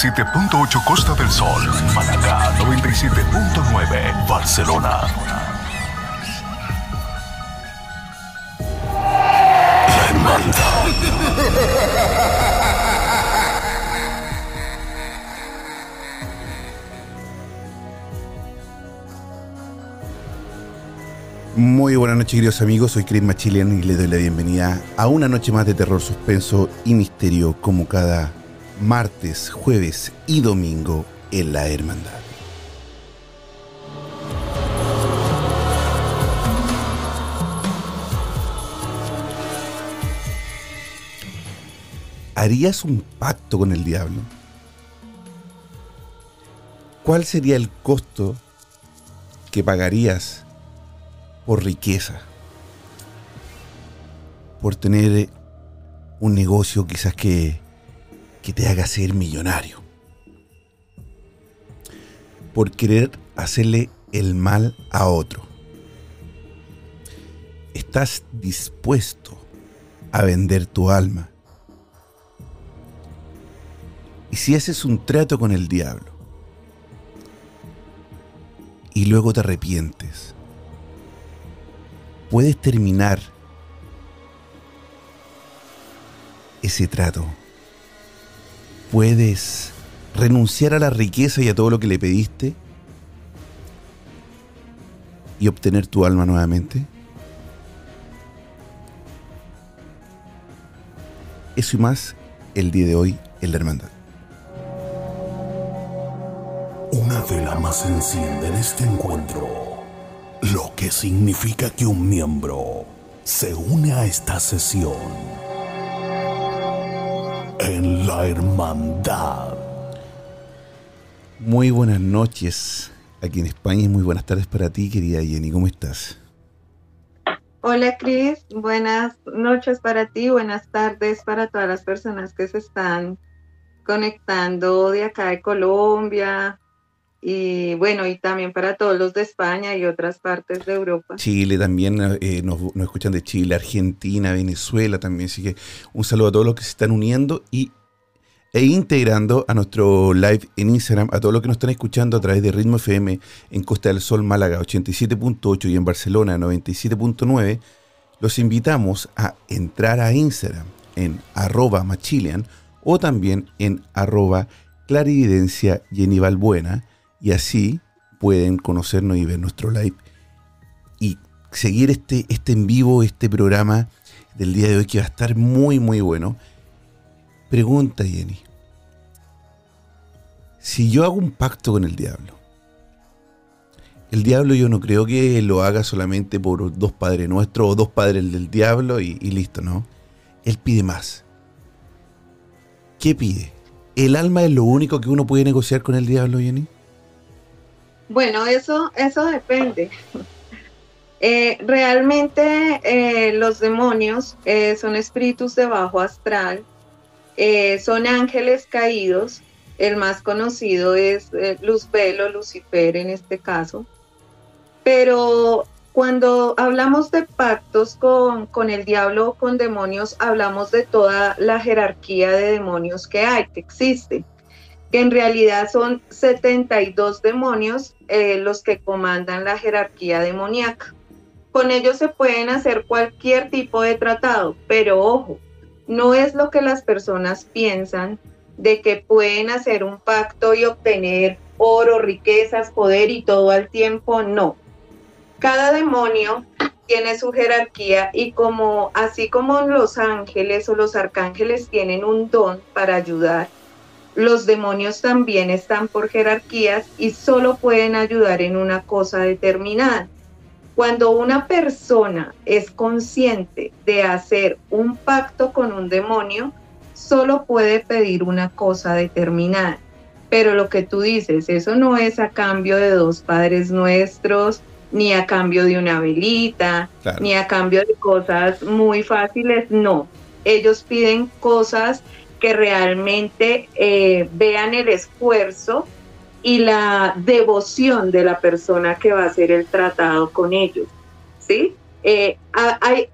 87.8 Costa del Sol, Manacá 97.9 Barcelona. Muy buenas noches, queridos amigos. Soy Chris Machilian y les doy la bienvenida a una noche más de terror, suspenso y misterio, como cada martes, jueves y domingo en la Hermandad. ¿Harías un pacto con el diablo? ¿Cuál sería el costo que pagarías por riqueza, por tener un negocio quizás que, que te haga ser millonario, por querer hacerle el mal a otro. ¿Estás dispuesto a vender tu alma? Y si haces un trato con el diablo y luego te arrepientes, puedes terminar ese trato. Puedes renunciar a la riqueza y a todo lo que le pediste y obtener tu alma nuevamente. Eso y más el día de hoy en la hermandad. Una vela más se enciende en este encuentro, lo que significa que un miembro se une a esta sesión en la hermandad. Muy buenas noches aquí en España y muy buenas tardes para ti, querida Jenny. ¿Cómo estás? Hola Cris, buenas noches para ti, buenas tardes para todas las personas que se están conectando de acá de Colombia y bueno, y también para todos los de España y otras partes de Europa. Chile también, eh, nos, nos escuchan de Chile, Argentina, Venezuela también, así que un saludo a todos los que se están uniendo y e integrando a nuestro live en Instagram, a todos los que nos están escuchando a través de Ritmo FM en Costa del Sol, Málaga 87.8 y en Barcelona 97.9, los invitamos a entrar a Instagram en arroba machilian o también en arroba clarividencia Jenny y así pueden conocernos y ver nuestro live y seguir este, este en vivo, este programa del día de hoy que va a estar muy muy bueno. Pregunta, Jenny. Si yo hago un pacto con el diablo, el diablo yo no creo que lo haga solamente por dos padres nuestros o dos padres del diablo y, y listo, ¿no? Él pide más. ¿Qué pide? ¿El alma es lo único que uno puede negociar con el diablo, Jenny? Bueno, eso, eso depende. Eh, realmente eh, los demonios eh, son espíritus de bajo astral, son ángeles caídos. El más conocido es eh, Luzbelo, Lucifer en este caso. Pero cuando hablamos de pactos con, con el diablo o con demonios, hablamos de toda la jerarquía de demonios que hay, que existe. Que en realidad son 72 demonios eh, los que comandan la jerarquía demoníaca. Con ellos se pueden hacer cualquier tipo de tratado, pero ojo, no es lo que las personas piensan de que pueden hacer un pacto y obtener oro, riquezas, poder y todo al tiempo, no. Cada demonio tiene su jerarquía y como así como los ángeles o los arcángeles tienen un don para ayudar, los demonios también están por jerarquías y solo pueden ayudar en una cosa determinada. Cuando una persona es consciente de hacer un pacto con un demonio, solo puede pedir una cosa determinada. Pero lo que tú dices, eso no es a cambio de dos padres nuestros, ni a cambio de una velita, ni a cambio de cosas muy fáciles, no. Ellos piden cosas que realmente eh, vean el esfuerzo y la devoción de la persona que va a hacer el tratado con ellos. ¿sí? Eh, hay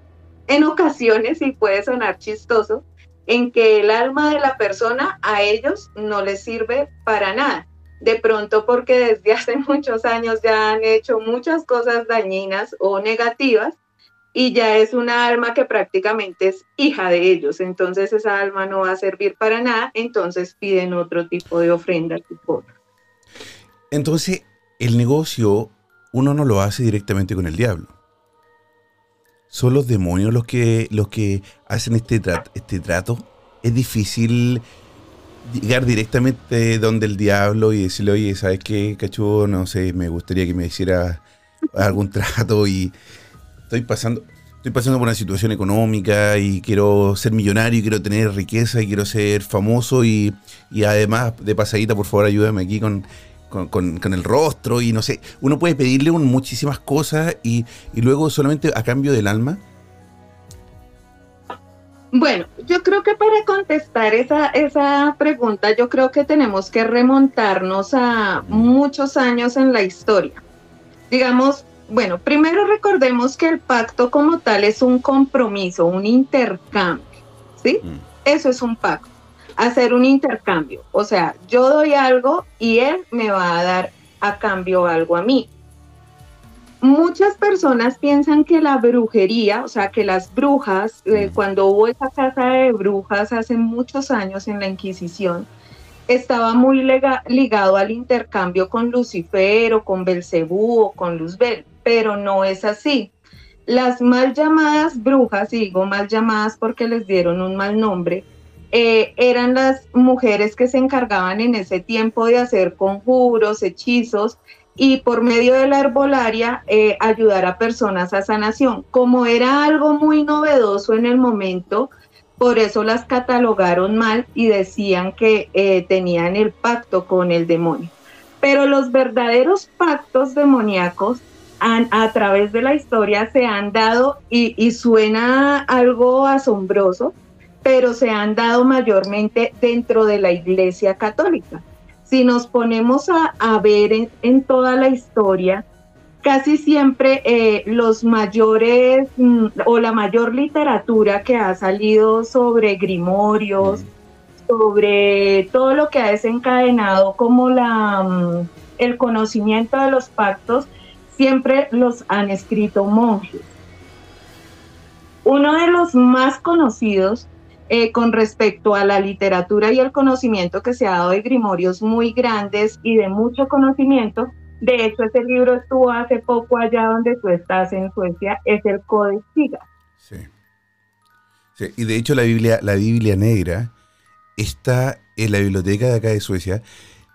en ocasiones, y puede sonar chistoso, en que el alma de la persona a ellos no les sirve para nada. De pronto porque desde hace muchos años ya han hecho muchas cosas dañinas o negativas y ya es una alma que prácticamente es hija de ellos. Entonces esa alma no va a servir para nada, entonces piden otro tipo de ofrenda. Tipo. Entonces el negocio uno no lo hace directamente con el diablo son los demonios los que, los que hacen este, trato, este trato. Es difícil llegar directamente donde el diablo y decirle, oye, ¿sabes qué, cachudo? No sé, me gustaría que me hiciera algún trato y estoy pasando, estoy pasando por una situación económica y quiero ser millonario y quiero tener riqueza y quiero ser famoso y, y además de pasadita, por favor, ayúdame aquí con con, el rostro y no sé, uno puede pedirle muchísimas cosas y, luego solamente a cambio del alma. Bueno, yo creo que para contestar esa, esa pregunta, yo creo que tenemos que remontarnos a muchos años en la historia. Digamos, bueno, primero recordemos que el pacto como tal es un compromiso, un intercambio, ¿sí? Mm. Eso es un pacto hacer un intercambio. O sea, yo doy algo y él me va a dar a cambio algo a mí. Muchas personas piensan que la brujería, o sea, que las brujas, eh, cuando hubo esa casa de brujas hace muchos años en la Inquisición, estaba muy ligado al intercambio con Lucifer o con Belcebú o con Luzbel, pero no es así. Las mal llamadas brujas, digo mal llamadas porque les dieron un mal nombre, eh, eran las mujeres que se encargaban en ese tiempo de hacer conjuros, hechizos y por medio de la herbolaria eh, ayudar a personas a sanación. Como era algo muy novedoso en el momento, por eso las catalogaron mal y decían que eh, tenían el pacto con el demonio. Pero los verdaderos pactos demoníacos a través de la historia se han dado y suena algo asombroso, pero se han dado mayormente dentro de la Iglesia Católica. Si nos ponemos a, ver en, toda la historia, casi siempre eh, los mayores mm, o la mayor literatura que ha salido sobre grimorios, sobre todo lo que ha desencadenado como la, mm, el conocimiento de los pactos, siempre los han escrito monjes. Uno de los más conocidos eh, con respecto a la literatura y el conocimiento que se ha dado de grimorios muy grandes y de mucho conocimiento. De hecho, ese libro estuvo hace poco allá donde tú estás en Suecia, es el Codex Giga. Sí. sí. Y de hecho la Biblia, la Biblia negra está en la biblioteca de acá de Suecia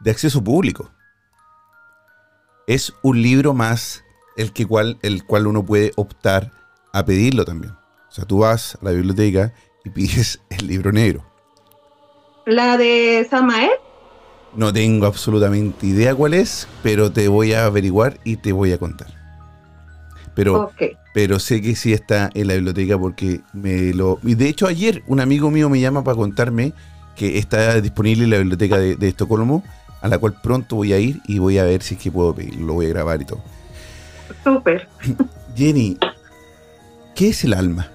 de acceso público. Es un libro más el, que cual, el cual uno puede optar a pedirlo también. O sea, tú vas a la biblioteca y pides el libro negro. ¿La de Samael? No tengo absolutamente idea cuál es, pero te voy a averiguar y te voy a contar. Pero, pero sé que sí está en la biblioteca porque me lo... Y de hecho ayer un amigo mío me llama para contarme que está disponible en la biblioteca de, de Estocolmo, a la cual pronto voy a ir y voy a ver si es que puedo pedirlo, lo voy a grabar y todo. Súper. Jenny, ¿qué es el alma?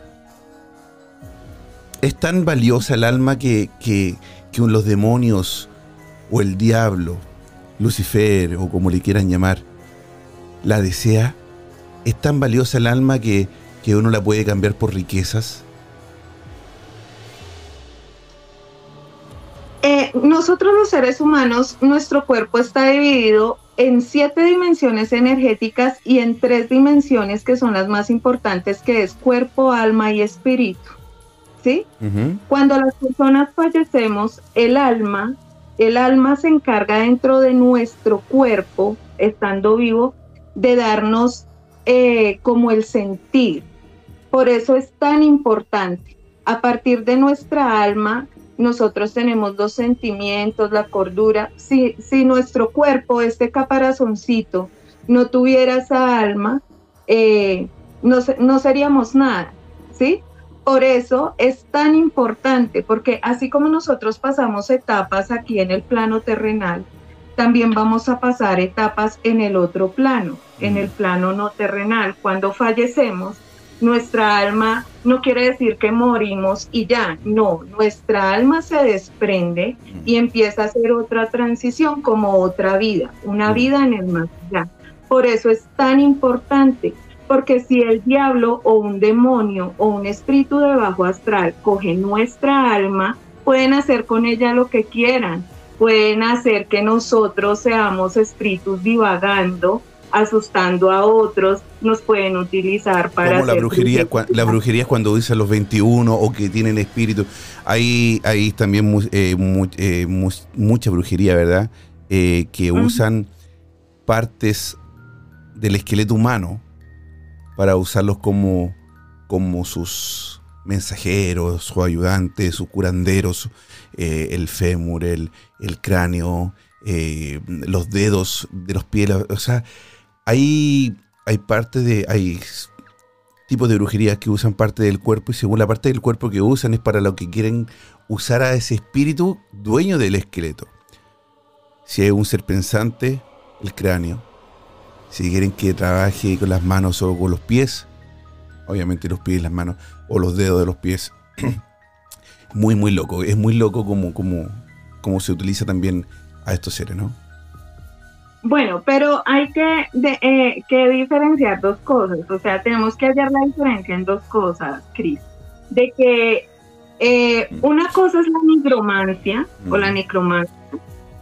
es tan valiosa el alma que, que, los demonios o el diablo, Lucifer o como le quieran llamar, la desea ¿Es tan valiosa el alma que, que uno la puede cambiar por riquezas? Eh, nosotros los seres humanos, nuestro cuerpo está dividido en siete dimensiones energéticas y en tres dimensiones que son las más importantes, que es cuerpo, alma y espíritu. ¿Sí? Cuando las personas fallecemos, el alma, el alma se encarga dentro de nuestro cuerpo, estando vivo, de darnos eh, como el sentir. Por eso es tan importante. A partir de nuestra alma nosotros tenemos los sentimientos, la cordura. Si, si nuestro cuerpo, este caparazoncito, no tuviera esa alma, eh, no, no seríamos nada, ¿sí? Por eso es tan importante, porque así como nosotros pasamos etapas aquí en el plano terrenal, también vamos a pasar etapas en el otro plano, en el plano no terrenal. Cuando fallecemos, nuestra alma no quiere decir que morimos y ya, no, nuestra alma se desprende y empieza a hacer otra transición como otra vida, una vida en el más allá. Por eso es tan importante, porque si el diablo o un demonio o un espíritu de bajo astral coge nuestra alma, pueden hacer con ella lo que quieran, pueden hacer que nosotros seamos espíritus divagando, asustando a otros, nos pueden utilizar para... Como la brujería, la brujería es cuando dicen los 21 o que tienen espíritu. Hay, hay también eh, eh, mucha brujería, ¿verdad? Eh, que usan partes del esqueleto humano para usarlos como, como sus mensajeros, sus ayudantes, sus curanderos, el fémur, el, el cráneo, los dedos de los pies, o sea, hay, hay parte de. Hay tipos de brujería que usan parte del cuerpo y según la parte del cuerpo que usan es para lo que quieren usar a ese espíritu dueño del esqueleto. Si hay un ser pensante, el cráneo. Si quieren que trabaje con las manos o con los pies, obviamente los pies las manos, o los dedos de los pies. muy, muy loco. Es muy loco como, como, como se utiliza también a estos seres, ¿no? Bueno, pero hay que, eh, que diferenciar dos cosas, o sea, tenemos que hallar la diferencia en dos cosas, Cris, de que eh, una cosa es la nigromancia o la necromancia,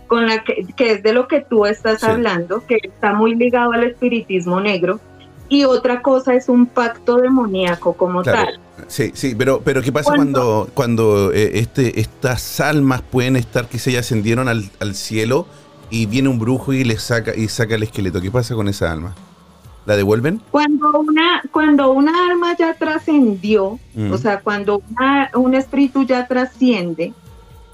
con la que, es de lo que tú estás hablando, que está muy ligado al espiritismo negro, y otra cosa es un pacto demoníaco como tal. Sí, sí, pero, pero ¿qué pasa cuando, cuando, eh, este, estas almas pueden estar que se ya ascendieron al, al cielo? Y viene un brujo y le saca y saca el esqueleto. ¿Qué pasa con esa alma? ¿La devuelven? Cuando una, cuando una alma ya trascendió, mm. o sea, cuando un espíritu ya trasciende,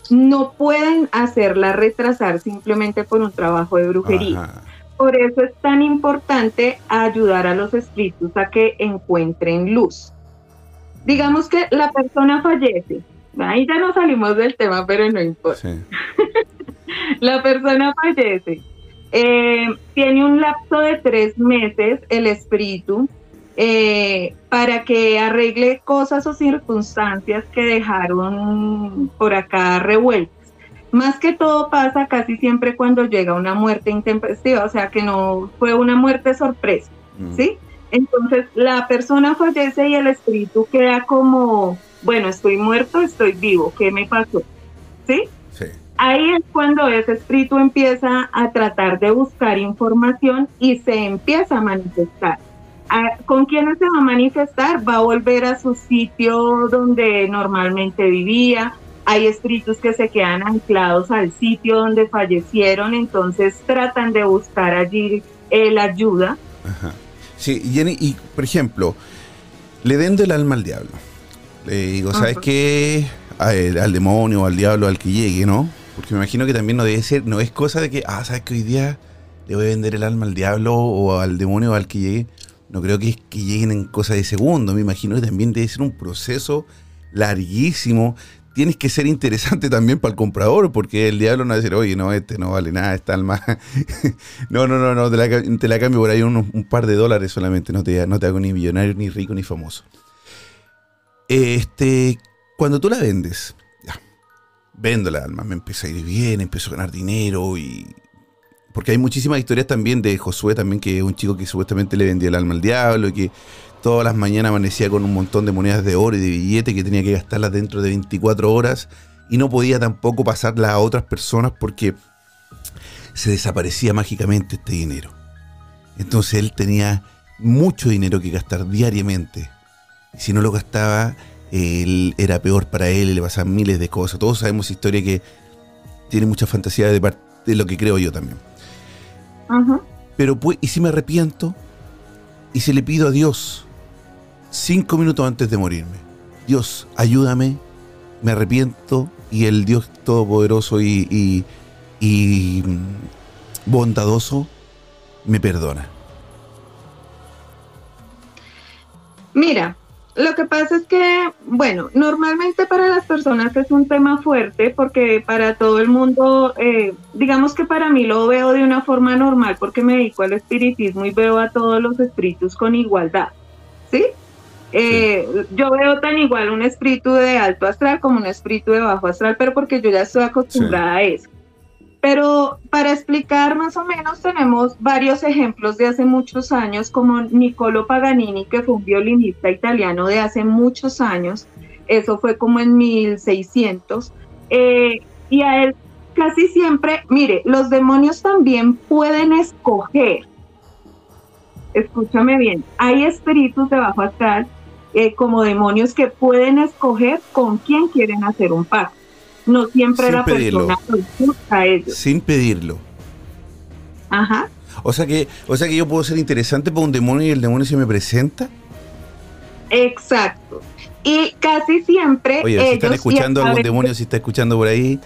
no pueden hacerla retrasar simplemente por un trabajo de brujería. Por eso es tan importante ayudar a los espíritus a que encuentren luz. Digamos que la persona fallece. Ahí ya no salimos del tema, pero no importa. Sí. la persona fallece. Eh, tiene un lapso de tres meses el espíritu eh, para que arregle cosas o circunstancias que dejaron por acá revueltas. Más que todo pasa casi siempre cuando llega una muerte intempestiva, o sea que no fue una muerte sorpresa, mm. ¿sí? Entonces la persona fallece y el espíritu queda como, bueno, estoy muerto, estoy vivo, ¿qué me pasó? ¿Sí? Ahí es cuando ese espíritu empieza a tratar de buscar información y se empieza a manifestar. ¿Con quién se va a manifestar? Va a volver a su sitio donde normalmente vivía. Hay espíritus que se quedan anclados al sitio donde fallecieron, entonces tratan de buscar allí eh, la ayuda. Ajá. Sí, Jenny, y por ejemplo, le vendo el alma al diablo. Le digo, ¿sabes qué? al demonio, al diablo, al que llegue, ¿no? Porque me imagino que también no debe ser, no es cosa de que, ah, sabes que hoy día le voy a vender el alma al diablo o al demonio o al que llegue. No creo que, es que lleguen en cosa de segundo. Me imagino que también debe ser un proceso larguísimo. Tienes que ser interesante también para el comprador, porque el diablo no va a decir, oye, no, este no vale nada, esta alma. no, no, no, no, te la, cambio por ahí un par de dólares solamente. No te, no te hago ni millonario, ni rico, ni famoso. Este, cuando tú la vendes, vendo la alma, me empecé a ir bien, empezó a ganar dinero y porque hay muchísimas historias también de Josué también, que es un chico que supuestamente le vendía el alma al diablo y que todas las mañanas amanecía con un montón de monedas de oro y de billetes que tenía que gastarlas dentro de 24 horas y no podía tampoco pasarlas a otras personas porque se desaparecía mágicamente este dinero. Entonces él tenía mucho dinero que gastar diariamente. Si no lo gastaba, él era peor para él y le pasaban miles de cosas. Todos sabemos historia que tiene mucha fantasía de parte de lo que creo yo también. Pero pues, ¿y si me arrepiento? ¿Y si le pido a Dios cinco minutos antes de morirme? Dios, ayúdame, me arrepiento y el Dios Todopoderoso y, y bondadoso me perdona. Mira, lo que pasa es que, bueno, normalmente para las personas es un tema fuerte porque para todo el mundo, eh, digamos que para mí lo veo de una forma normal porque me dedico al espiritismo y veo a todos los espíritus con igualdad, ¿sí? Eh, yo veo tan igual un espíritu de alto astral como un espíritu de bajo astral, pero porque yo ya estoy acostumbrada a eso. Pero para explicar más o menos tenemos varios ejemplos de hace muchos años, como Niccolo Paganini, que fue un violinista italiano de hace muchos años, eso fue como en 1600, eh, y a él casi siempre, mire, los demonios también pueden escoger, escúchame bien, hay espíritus de bajo astral eh, como demonios que pueden escoger con quién quieren hacer un pacto no siempre Sin la persona a ellos. Sin pedirlo. Ajá. O sea que, o sea que yo puedo ser interesante para un demonio y el demonio se me presenta. Exacto. Y casi siempre. Oye, si están escuchando algún demonio, si está escuchando por ahí,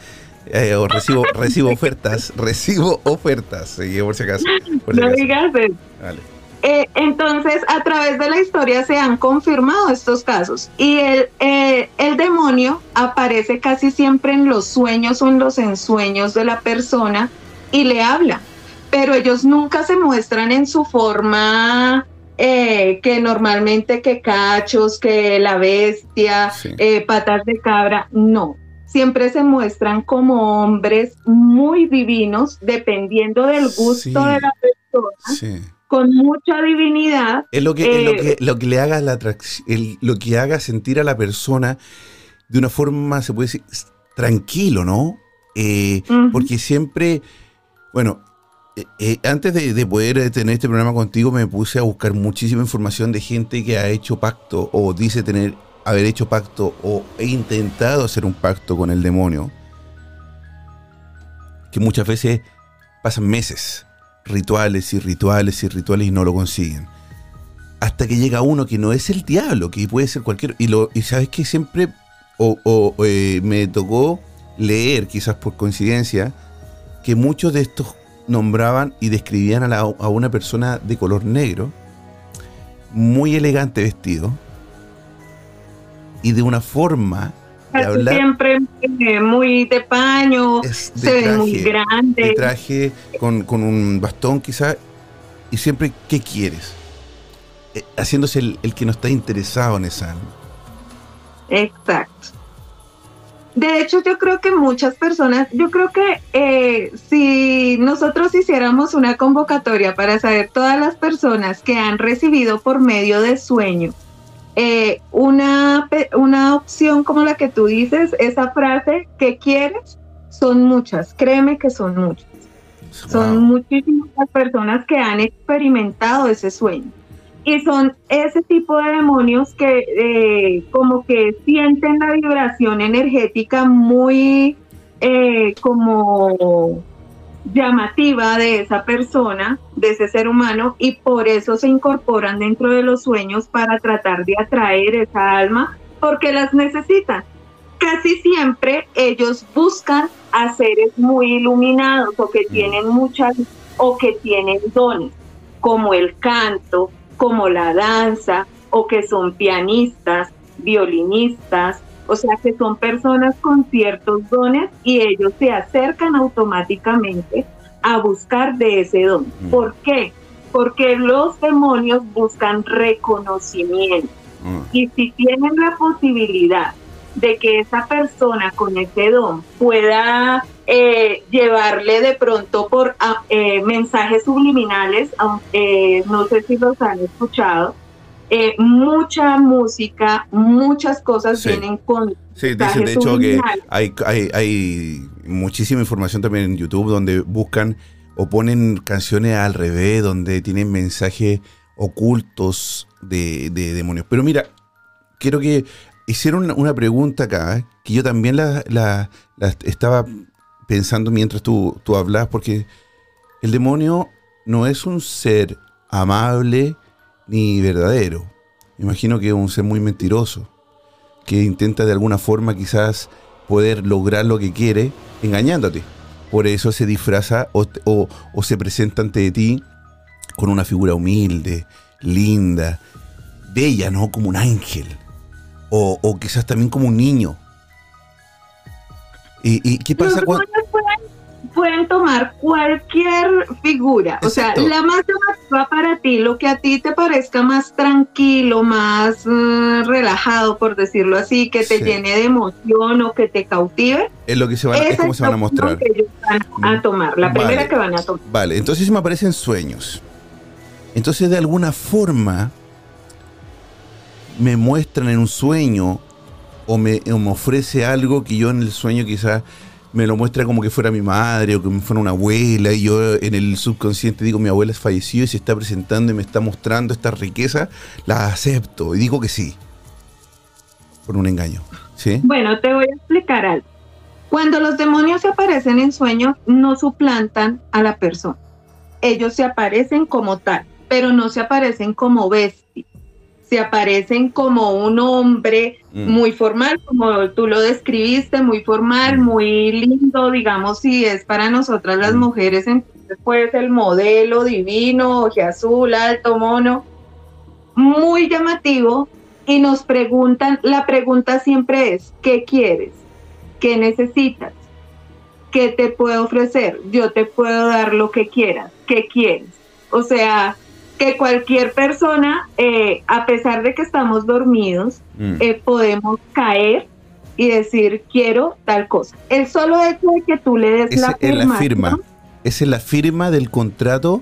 eh, o recibo, recibo ofertas, recibo ofertas, por si acaso. no digas eso. Vale. Eh, entonces, a través de la historia se han confirmado estos casos y el, eh, el demonio aparece casi siempre en los sueños o en los ensueños de la persona y le habla, pero ellos nunca se muestran en su forma eh, que normalmente que cachos, que la bestia, patas de cabra, no. Siempre se muestran como hombres muy divinos, dependiendo del gusto de la persona. Sí con mucha divinidad. Es lo que, lo que, eh, lo que le haga la atracción, lo que haga sentir a la persona de una forma, se puede decir, tranquilo, ¿no? Eh, porque siempre, bueno, eh, antes de, poder tener este programa contigo, me puse a buscar muchísima información de gente que ha hecho pacto o dice tener haber hecho pacto o he intentado hacer un pacto con el demonio. Que muchas veces pasan meses rituales y rituales y rituales y no lo consiguen. Hasta que llega uno que no es el diablo, que puede ser cualquier... Y, lo, y sabes que siempre o, eh, me tocó leer, quizás por coincidencia, que muchos de estos nombraban y describían a, a una persona de color negro, muy elegante vestido, y de una forma Siempre eh, muy de paño, se ve muy grande. De traje con, un bastón quizá, y siempre, ¿qué quieres? Eh, haciéndose el, que no está interesado en esa alma. Exacto. De hecho, yo creo que muchas personas, yo creo que eh, si nosotros hiciéramos una convocatoria para saber todas las personas que han recibido por medio de sueño eh, una, una opción como la que tú dices, esa frase que quieres, son muchas, créeme que son muchas. Son muchísimas personas que han experimentado ese sueño. Y son ese tipo de demonios que eh, como que sienten la vibración energética muy eh, como llamativa de esa persona, de ese ser humano, y por eso se incorporan dentro de los sueños para tratar de atraer esa alma, porque las necesitan. Casi siempre ellos buscan a seres muy iluminados o que tienen muchas o que tienen dones, como el canto, como la danza, o que son pianistas, violinistas, o sea que son personas con ciertos dones y ellos se acercan automáticamente a buscar de ese don. Mm. ¿Por qué? Porque los demonios buscan reconocimiento. Mm. Y si tienen la posibilidad de que esa persona con ese don pueda eh, llevarle de pronto por ah, eh, mensajes subliminales, aunque no sé si los han escuchado, eh, mucha música, muchas cosas vienen con... Sí, dicen de hecho que hay, hay, hay muchísima información también en YouTube donde buscan o ponen canciones al revés, donde tienen mensajes ocultos de, demonios. Pero mira, quiero que hicieron una, pregunta acá, que yo también la, la, la estaba pensando mientras tú, tú hablas, porque el demonio no es un ser amable ni verdadero. Me imagino que es un ser muy mentiroso, que intenta de alguna forma quizás poder lograr lo que quiere engañándote. Por eso se disfraza o, o, se presenta ante ti con una figura humilde, linda, bella, ¿no? Como un ángel. O, o quizás también como un niño. ¿Y, qué pasa cuando.? Pueden, tomar cualquier figura. O sea, la más llamativa para ti, lo que a ti te parezca más tranquilo, más mm, relajado, por decirlo así, que te llene de emoción o que te cautive. Es lo que se van, es como se van a mostrar. Que ellos van a mm, tomar, la primera que van a tomar. Vale, entonces me aparecen sueños. Entonces, de alguna forma, me muestran en un sueño o me, ofrece algo que yo en el sueño quizás me lo muestra como que fuera mi madre o que fuera una abuela y yo en el subconsciente digo mi abuela es fallecida y se está presentando y me está mostrando esta riqueza, la acepto y digo que sí. Por un engaño. ¿Sí? Bueno, te voy a explicar algo. Cuando los demonios se aparecen en sueños, no suplantan a la persona. Ellos se aparecen como tal, pero no se aparecen como bestias se aparecen como un hombre mm. muy formal, como tú lo describiste, muy formal, mm. muy lindo, digamos, si es para nosotras las mm. mujeres, entonces pues el modelo divino, oje azul, alto, mono, muy llamativo, y nos preguntan, la pregunta siempre es, ¿qué quieres? ¿Qué necesitas? ¿Qué te puedo ofrecer? Yo te puedo dar lo que quieras. ¿Qué quieres? O sea, que cualquier persona, eh, a pesar de que estamos dormidos, mm. eh, podemos caer y decir quiero tal cosa. El solo hecho de que tú le des la, firma, la firma. Es la firma del contrato.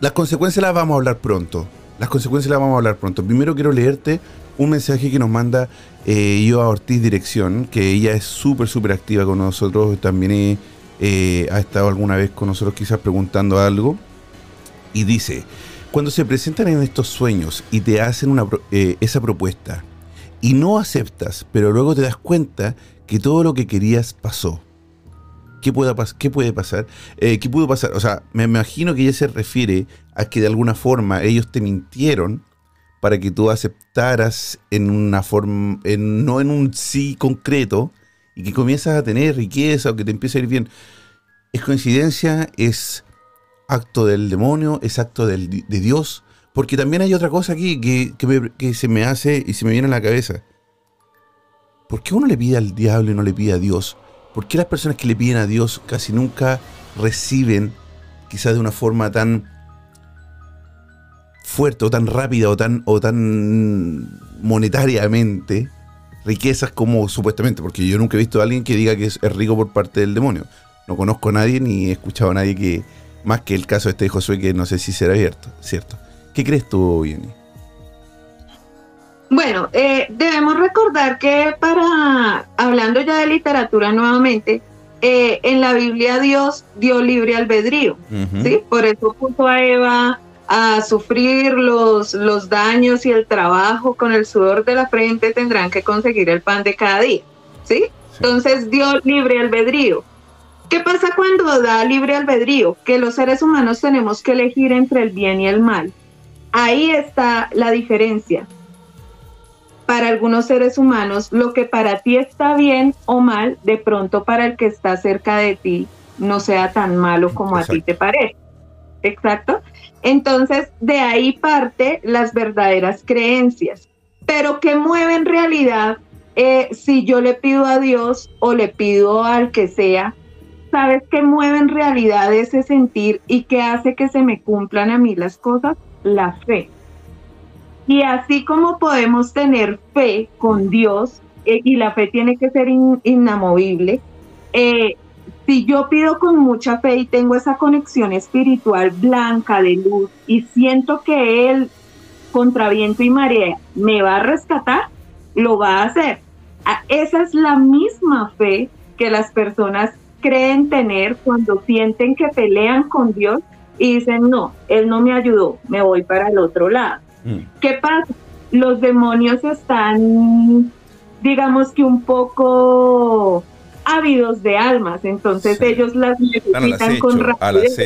Las consecuencias las vamos a hablar pronto. Las consecuencias las vamos a hablar pronto. Primero quiero leerte un mensaje que nos manda eh, yo a Ortiz Dirección, que ella es súper, súper activa con nosotros. También ha estado alguna vez con nosotros quizás preguntando algo y dice, cuando se presentan en estos sueños y te hacen eh, esa propuesta y no aceptas, pero luego te das cuenta que todo lo que querías pasó. ¿Qué, ¿Qué puede pasar? Eh, ¿Qué pudo pasar? O sea, me imagino que ella se refiere a que de alguna forma ellos te mintieron para que tú aceptaras en una forma, en, no en un sí concreto, y que comienzas a tener riqueza o que te empiece a ir bien. ¿Es coincidencia? ¿Es acto del demonio, es acto de Dios, porque también hay otra cosa aquí que, se me hace y se me viene a la cabeza. ¿Por qué uno le pide al diablo y no le pide a Dios? ¿Por qué las personas que le piden a Dios casi nunca reciben, quizás de una forma tan fuerte o tan rápida o tan, o tan monetariamente, riquezas como supuestamente? Porque yo nunca he visto a alguien que diga que es rico por parte del demonio. No conozco a nadie ni he escuchado a nadie que, más que el caso este de Josué, que no sé si será abierto, ¿cierto? ¿Qué crees tú, Jenny? Bueno, eh, debemos recordar que para, hablando ya de literatura nuevamente, eh, en la Biblia Dios dio libre albedrío, ¿sí? Por eso puso a Eva a sufrir los, los daños y el trabajo con el sudor de la frente, tendrán que conseguir el pan de cada día, ¿sí? Entonces dio libre albedrío. ¿Qué pasa cuando da libre albedrío? Que los seres humanos tenemos que elegir entre el bien y el mal. Ahí está la diferencia. Para algunos seres humanos, lo que para ti está bien o mal, de pronto para el que está cerca de ti no sea tan malo como a ti te parece. Exacto. Entonces, de ahí parte las verdaderas creencias. Pero ¿qué mueve en realidad eh, si yo le pido a Dios o le pido al que sea ¿Sabes qué mueve en realidad ese sentir y qué hace que se me cumplan a mí las cosas? La fe. Y así como podemos tener fe con Dios, eh, y la fe tiene que ser inamovible, eh, si yo pido con mucha fe y tengo esa conexión espiritual blanca de luz y siento que Él, contra viento y marea, me va a rescatar, lo va a hacer. Esa es la misma fe que las personas creen tener cuando sienten que pelean con Dios y dicen, no, Él no me ayudó, me voy para el otro lado. Mm. ¿Qué pasa? Los demonios están, digamos que un poco ávidos de almas, entonces ellos las necesitan con rapidez.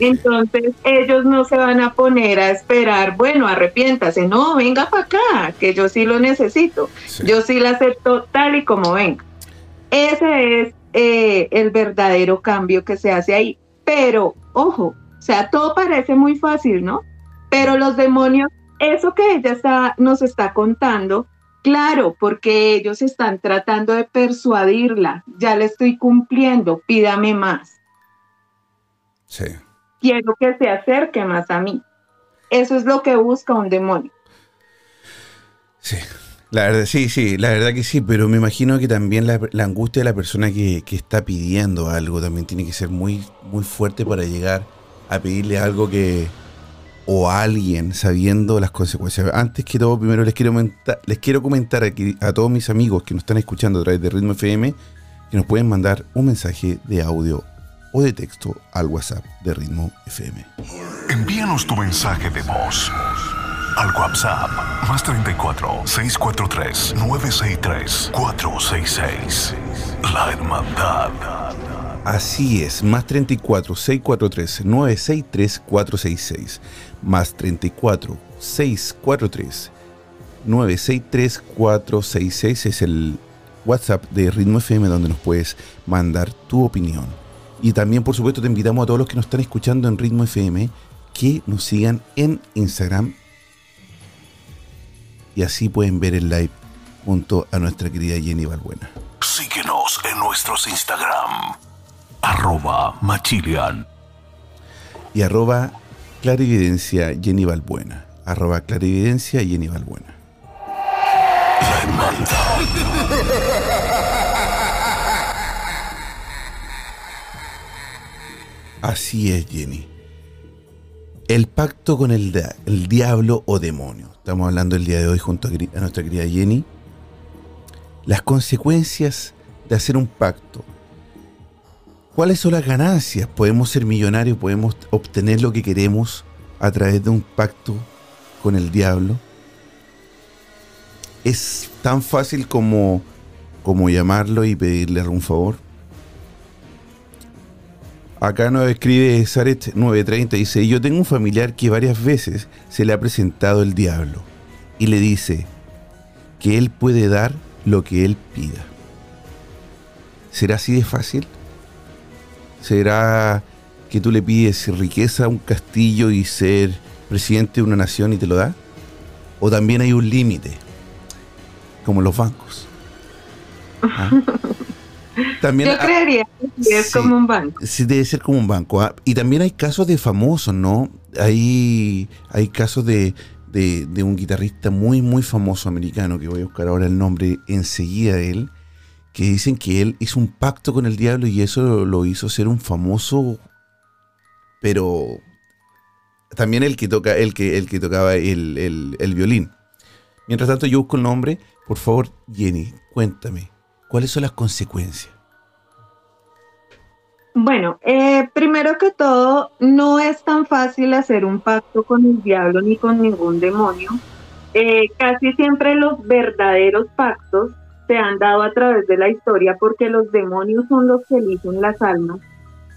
entonces ellos no se van a poner a esperar, bueno, arrepiéntase, no, venga para acá, que yo sí lo necesito, yo sí la acepto tal y como venga. Ese es eh, el verdadero cambio que se hace ahí. Pero, ojo, o sea, todo parece muy fácil, ¿no? Pero los demonios, eso que ella está, nos está contando, claro, porque ellos están tratando de persuadirla, ya le estoy cumpliendo, pídame más. Sí. Quiero que se acerque más a mí. Eso es lo que busca un demonio. Sí, la verdad, sí, sí, la verdad que sí, pero me imagino que también la, angustia de la persona que, está pidiendo algo también tiene que ser muy, muy fuerte para llegar a pedirle algo que, o a alguien sabiendo las consecuencias. Antes que todo, primero les quiero comentar, les quiero comentar aquí a todos mis amigos que nos están escuchando a través de Ritmo FM que nos pueden mandar un mensaje de audio o de texto al WhatsApp de Ritmo FM. Envíanos tu mensaje de voz al WhatsApp más 34 643 963 466. La Hermandad. Así es, más 34 643 963 466. Más 34 643 963 466 es el WhatsApp de Ritmo FM donde nos puedes mandar tu opinión. Y también, por supuesto, te invitamos a todos los que nos están escuchando en Ritmo FM que nos sigan en Instagram y así pueden ver el live junto a nuestra querida Jenny Balbuena. Síguenos en nuestros Instagram, arroba machilian. Y arroba clarividencia Jenny Balbuena. Arroba clarividencia Jenny Balbuena. Así es, Jenny. El pacto con el, diablo o demonio. Estamos hablando el día de hoy junto a, nuestra querida Jenny. Las consecuencias de hacer un pacto. ¿Cuáles son las ganancias? ¿Podemos ser millonarios? ¿Podemos obtener lo que queremos a través de un pacto con el diablo? ¿Es tan fácil como, como llamarlo y pedirle algún favor? Acá nos escribe Zaret 930, dice, yo tengo un familiar que varias veces se le ha presentado el diablo y le dice que él puede dar lo que él pida. ¿Será así de fácil? ¿Será que tú le pides riqueza, un castillo y ser presidente de una nación y te lo da? ¿O también hay un límite, como los bancos? ¿Ah? También, Yo creería que es como un banco. Sí, debe ser como un banco. Ah, y también hay casos de famosos, ¿no? Hay, hay casos de, un guitarrista muy, muy famoso americano, que voy a buscar ahora el nombre enseguida de él, que dicen que él hizo un pacto con el diablo y eso lo, hizo ser un famoso, pero también el que toca, el que, el que tocaba el, el violín. Mientras tanto, yo busco el nombre. Por favor, Jenny, cuéntame. ¿Cuáles son las consecuencias? Bueno, eh, primero que todo, no es tan fácil hacer un pacto con el diablo ni con ningún demonio. Eh, casi siempre los verdaderos pactos se han dado a través de la historia porque los demonios son los que eligen las almas.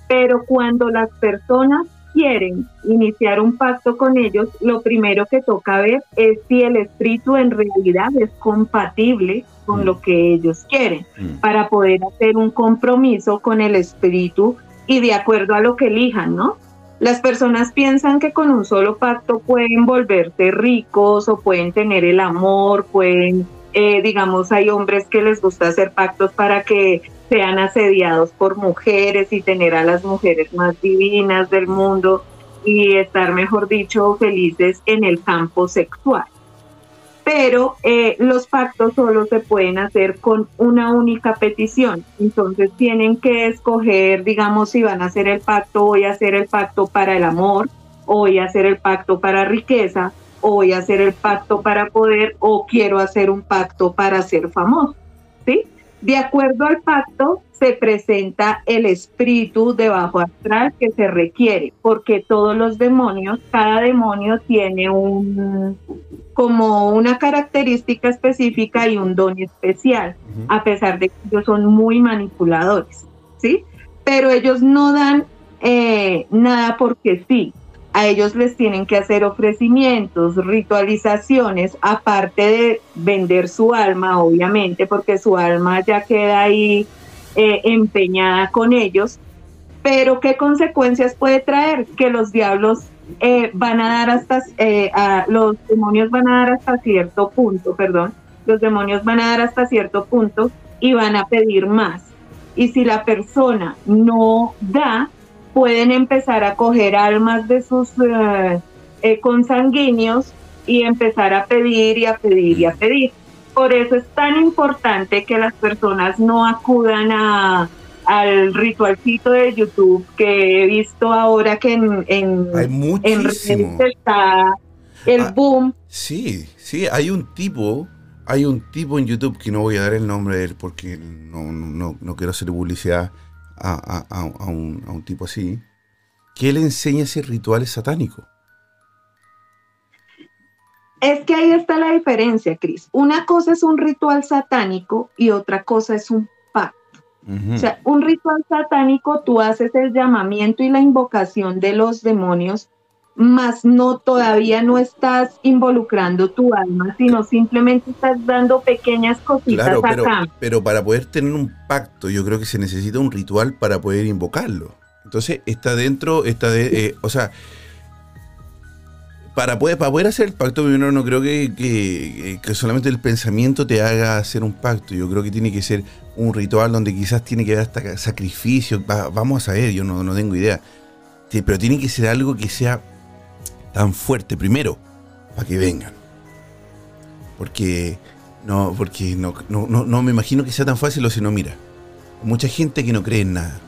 Pero cuando las personas quieren iniciar un pacto con ellos, lo primero que toca ver es si el espíritu en realidad es compatible con lo que ellos quieren, mm. para poder hacer un compromiso con el espíritu y de acuerdo a lo que elijan, ¿no? Las personas piensan que con un solo pacto pueden volverse ricos o pueden tener el amor, pueden, eh, digamos, hay hombres que les gusta hacer pactos para que sean asediados por mujeres y tener a las mujeres más divinas del mundo y estar, mejor dicho, felices en el campo sexual. pero eh, los pactos solo se pueden hacer con una única petición. Entonces tienen que escoger, digamos, si van a hacer el pacto, voy a hacer el pacto para el amor, o voy a hacer el pacto para riqueza, o voy a hacer el pacto para poder, o quiero hacer un pacto para ser famoso. ¿sí? De acuerdo al pacto, se presenta el espíritu de bajo astral que se requiere, porque todos los demonios, cada demonio tiene un como una característica específica y un don especial, a pesar de que ellos son muy manipuladores, ¿sí? Pero ellos no dan eh, nada porque sí. A ellos les tienen que hacer ofrecimientos, ritualizaciones, aparte de vender su alma, obviamente, porque su alma ya queda ahí eh, empeñada con ellos. Pero ¿qué consecuencias puede traer? Que los diablos eh, van a dar hasta, eh, los demonios van a dar hasta cierto punto, perdón, los demonios van a dar hasta cierto punto y van a pedir más. Y si la persona no da, pueden empezar a coger almas de sus consanguíneos y empezar a pedir y a pedir y a pedir. Por eso es tan importante que las personas no acudan a, al ritualcito de YouTube que he visto ahora que en, en, en está el ah, boom. Sí, sí, hay un tipo, hay un tipo en YouTube que no voy a dar el nombre de él porque no, no, no quiero hacer publicidad a, a, a, un, a un tipo así, que él enseña ese ritual satánico. Es que ahí está la diferencia, Cris. Una cosa es un ritual satánico y otra cosa es un pacto. O sea, un ritual satánico, tú haces el llamamiento y la invocación de los demonios, más no todavía no estás involucrando tu alma, sino simplemente estás dando pequeñas cositas claro, pero, Pero para poder tener un pacto, yo creo que se necesita un ritual para poder invocarlo. Entonces, está dentro, está de, eh, o sea, para poder, para poder hacer el pacto, primero no creo que, que, solamente el pensamiento te haga hacer un pacto. Yo creo que tiene que ser un ritual donde quizás tiene que haber hasta sacrificio. vamos a ver, yo no, no tengo idea. pero tiene que ser algo que sea tan fuerte, primero, para que vengan. Porque no, porque no, no, no, me imagino que sea tan fácil o si no, mira. Mucha gente que no cree en nada.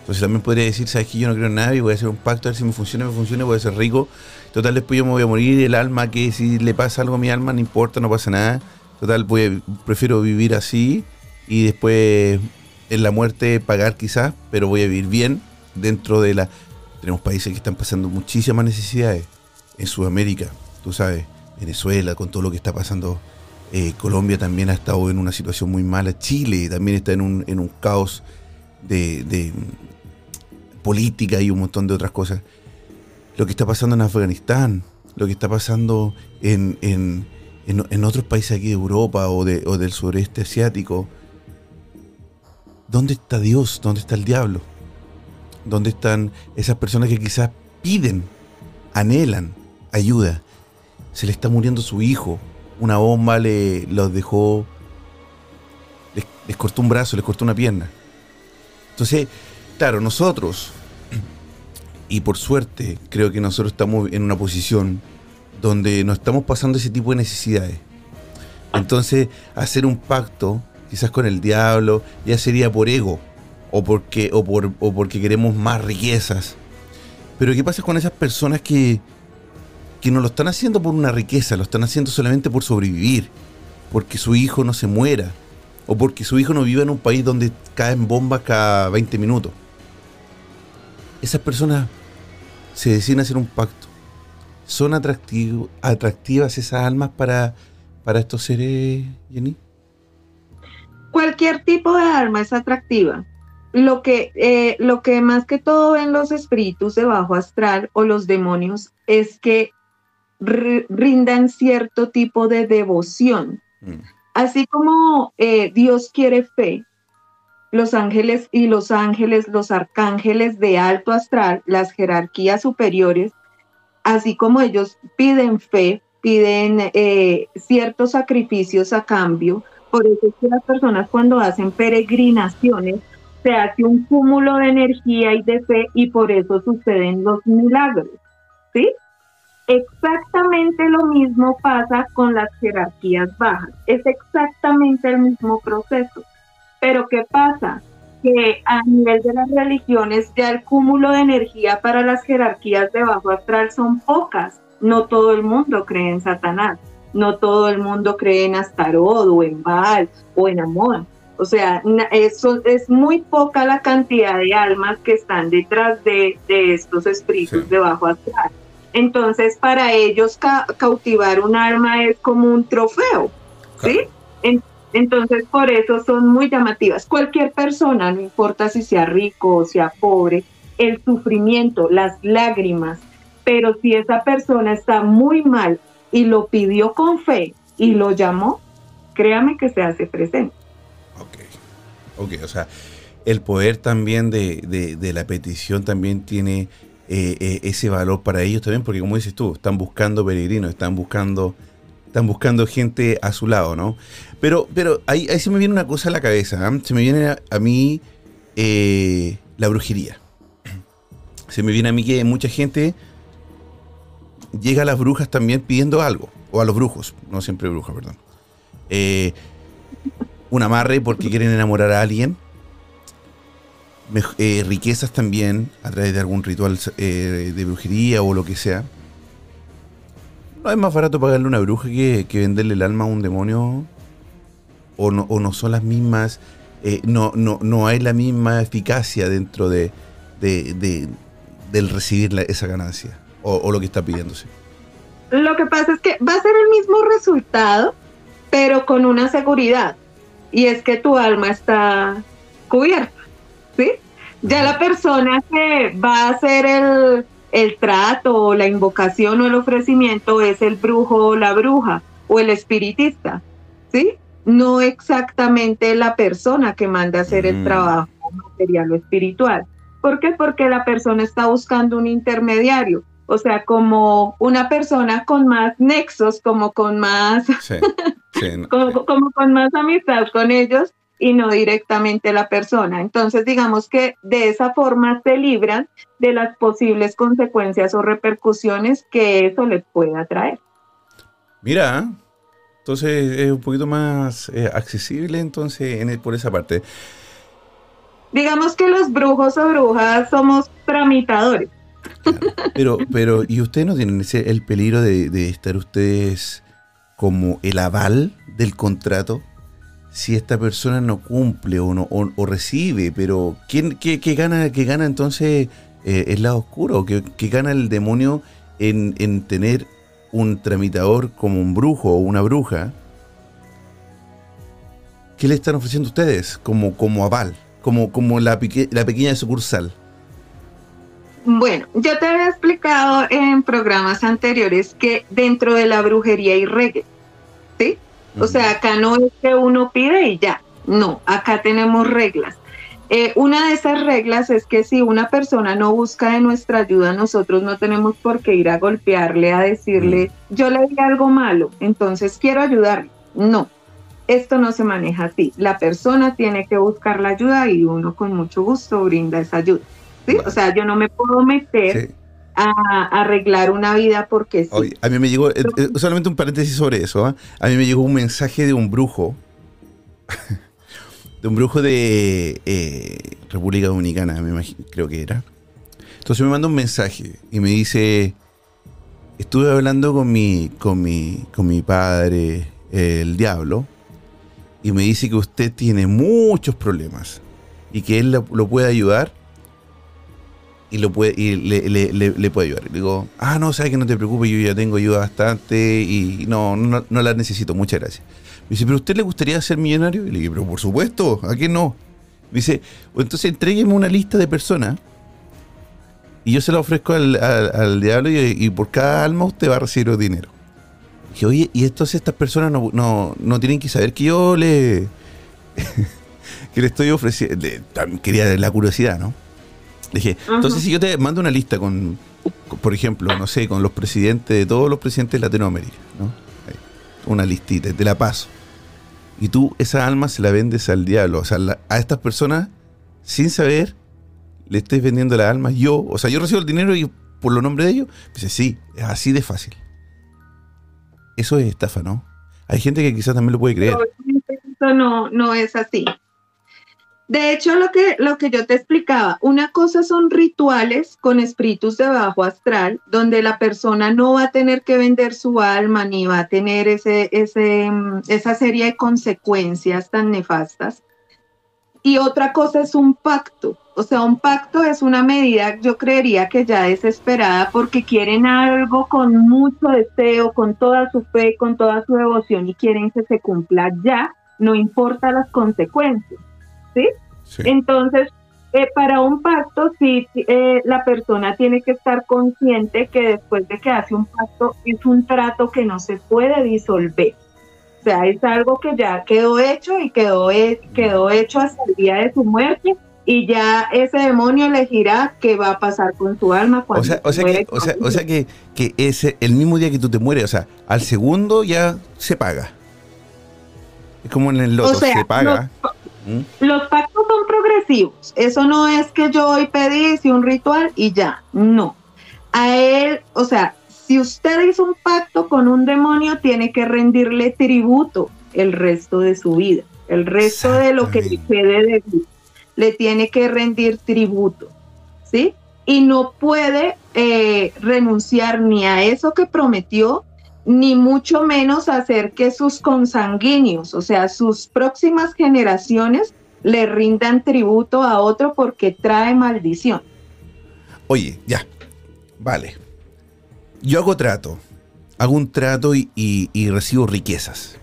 Entonces también podría decir, sabes que yo no creo en nada y voy a hacer un pacto a ver si me funciona, me funciona, voy a ser rico Total, después yo me voy a morir, el alma, que si le pasa algo a mi alma, no importa, no pasa nada. Total, voy prefiero vivir así y después en la muerte pagar quizás, pero voy a vivir bien dentro de la... Tenemos países que están pasando muchísimas necesidades. En Sudamérica, tú sabes, Venezuela, con todo lo que está pasando. Eh, Colombia también ha estado en una situación muy mala. Chile también está en un, en un caos de, de política y un montón de otras cosas lo que está pasando en Afganistán, lo que está pasando en, en, en, otros países aquí de Europa o, de, o del sureste asiático. ¿Dónde está Dios? ¿Dónde está el diablo? ¿Dónde están esas personas que quizás piden, anhelan ayuda? Se le está muriendo su hijo. Una bomba le los dejó, les, cortó un brazo, les cortó una pierna. Entonces, claro, nosotros y por suerte creo que nosotros estamos en una posición donde no estamos pasando ese tipo de necesidades. Entonces, hacer un pacto, quizás con el diablo, ya sería por ego o porque, o por, o porque queremos más riquezas. Pero ¿qué pasa con esas personas que, que no lo están haciendo por una riqueza, lo están haciendo solamente por sobrevivir, porque su hijo no se muera, o porque su hijo no viva en un país donde caen bombas cada 20 minutos? esas personas se deciden hacer un pacto. ¿Son atractivas esas almas para, para estos seres, Jenny? Cualquier tipo de alma es atractiva. Lo que, eh, lo que más que todo ven los espíritus de bajo astral o los demonios es que rindan cierto tipo de devoción. Mm. Así como eh, Dios quiere fe, los ángeles y los ángeles, los arcángeles de alto astral, las jerarquías superiores, así como ellos piden fe, piden eh, ciertos sacrificios a cambio. Por eso es que las personas cuando hacen peregrinaciones se hace un cúmulo de energía y de fe y por eso suceden los milagros. ¿Sí? Exactamente lo mismo pasa con las jerarquías bajas. Es exactamente el mismo proceso. Pero ¿qué pasa? Que a nivel de las religiones ya el cúmulo de energía para las jerarquías de bajo astral son pocas. No todo el mundo cree en Satanás. No todo el mundo cree en Astaroth o en Baal o en Amón. O sea, eso es muy poca la cantidad de almas que están detrás de, estos espíritus de bajo astral. Entonces, para ellos cautivar un alma es como un trofeo, ¿sí? entonces, por eso son muy llamativas. Cualquier persona, no importa si sea rico o sea pobre, el sufrimiento, las lágrimas, pero si esa persona está muy mal y lo pidió con fe y lo llamó, créame que se hace presente. Ok, ok, o sea, el poder también de, de la petición también tiene eh, eh, ese valor para ellos también, porque como dices tú, están buscando peregrinos, están buscando, están buscando gente a su lado, ¿no? Pero, pero ahí, ahí se me viene una cosa a la cabeza, ¿ah? se me viene a, mí eh, la brujería. Se me viene a mí que mucha gente llega a las brujas también pidiendo algo, o a los brujos, no siempre brujas, perdón. un amarre porque quieren enamorar a alguien eh, riquezas también a través de algún ritual eh, de brujería o lo que sea. ¿No es más barato pagarle una bruja que, venderle el alma a un demonio? ¿O no, o no son las mismas? Eh, no, no, no hay la misma eficacia dentro de, del recibir esa ganancia o, o lo que está pidiéndose. Lo que pasa es que va a ser el mismo resultado, pero con una seguridad. Y es que tu alma está cubierta. ¿Sí? Ya la persona que va a hacer el, el trato o la invocación o el ofrecimiento es el brujo o la bruja o el espiritista, ¿sí? No exactamente la persona que manda a hacer el mm. trabajo material o espiritual. ¿Por qué? Porque la persona está buscando un intermediario, o sea, como una persona con más nexos, como con más, como, con más amistad con ellos, y no directamente la persona. Entonces, digamos que de esa forma se libran de las posibles consecuencias o repercusiones que eso les pueda traer. Mira, entonces es un poquito más eh, accesible entonces en por esa parte. Digamos que los brujos o brujas somos tramitadores. Pero, pero, ¿y ustedes no tienen ese, el peligro de, de estar ustedes como el aval del contrato? Si esta persona no cumple o, no, o, recibe, pero ¿quién, qué, gana, qué gana entonces eh, el lado oscuro? ¿Qué, gana el demonio en, tener un tramitador como un brujo o una bruja? ¿Qué le están ofreciendo ustedes como, como aval, como, como la, la pequeña sucursal? Bueno, yo te había explicado en programas anteriores que dentro de la brujería hay reggae, ¿sí? O sea, acá no es que uno pide y ya, no, acá tenemos reglas. Eh, una de esas reglas es que si una persona no busca de nuestra ayuda, nosotros no tenemos por qué ir a golpearle, a decirle, yo le di algo malo, entonces quiero ayudarle. No, esto no se maneja así. La persona tiene que buscar la ayuda y uno con mucho gusto brinda esa ayuda. ¿sí? O sea, yo no me puedo meter a arreglar una vida porque sí. a mí me llegó, eh, eh, solamente un paréntesis sobre eso, ¿ah? a mí me llegó un mensaje de un brujo, de un brujo de eh, República Dominicana, me creo que era. Entonces me manda un mensaje y me dice, estuve hablando con mi, con mi, con mi padre, el diablo, y me dice que usted tiene muchos problemas y que él lo puede ayudar y, lo puede, y le, puede ayudar. digo, ah, no, sabes que no te preocupes, yo ya tengo ayuda bastante y no, no, no la necesito, muchas gracias. Me dice, ¿pero usted le gustaría ser millonario? Y le digo, pero por supuesto, ¿a qué no? Me dice, entonces entrégueme una lista de personas y yo se la ofrezco al, diablo y, por cada alma usted va a recibir dinero. dije, oye, y entonces estas personas no, no, no tienen que saber que yo le... que le estoy ofreciendo... Quería la curiosidad, ¿no? Dije, entonces si yo te mando una lista con, por ejemplo, no sé, con los presidentes de todos los presidentes de Latinoamérica, ¿no? Una listita, te la paso. Y tú esa alma se la vendes al diablo, o sea, a estas personas, sin saber, le estés vendiendo la alma yo, o sea, yo recibo el dinero y por los nombres de ellos? Dice, sí, es así de fácil. Eso es estafa, ¿no? Hay gente que quizás también lo puede creer. Eso no, no es así. De hecho, lo que, lo que yo te explicaba, una cosa son rituales con espíritus de bajo astral, donde la persona no va a tener que vender su alma ni va a tener ese, ese, mm, esa serie de consecuencias tan nefastas. Y otra cosa es un pacto. O sea, un pacto es una medida, yo creería que ya desesperada, porque quieren algo con mucho deseo, con toda su fe, con toda su devoción y quieren que se cumpla ya, no importa las consecuencias. ¿Sí? Entonces, eh, para un pacto, sí, eh, la persona tiene que estar consciente que después de que hace un pacto es un trato que no se puede disolver. O sea, es algo que ya quedó hecho y quedó, quedó hecho hasta el día de su muerte y ya ese demonio elegirá qué va a pasar con su alma cuando o sea, o sea que, o sea, o sea que, que ese el mismo día que tú te mueres, o sea, al segundo ya se paga. Es como en el loto, se paga. Los pactos son progresivos. Eso no es que yo hoy pedí, hice un ritual y ya. No. A él, o sea, si usted hizo un pacto con un demonio, tiene que rendirle tributo el resto de su vida. El resto de lo que le quede de vida. Le tiene que rendir tributo. ¿Sí? Y no puede eh, renunciar ni a eso que prometió, ni mucho menos hacer que sus consanguíneos, o sea, sus próximas generaciones, le rindan tributo a otro porque trae maldición. Oye, ya, vale. Yo hago trato, hago un trato y, recibo riquezas.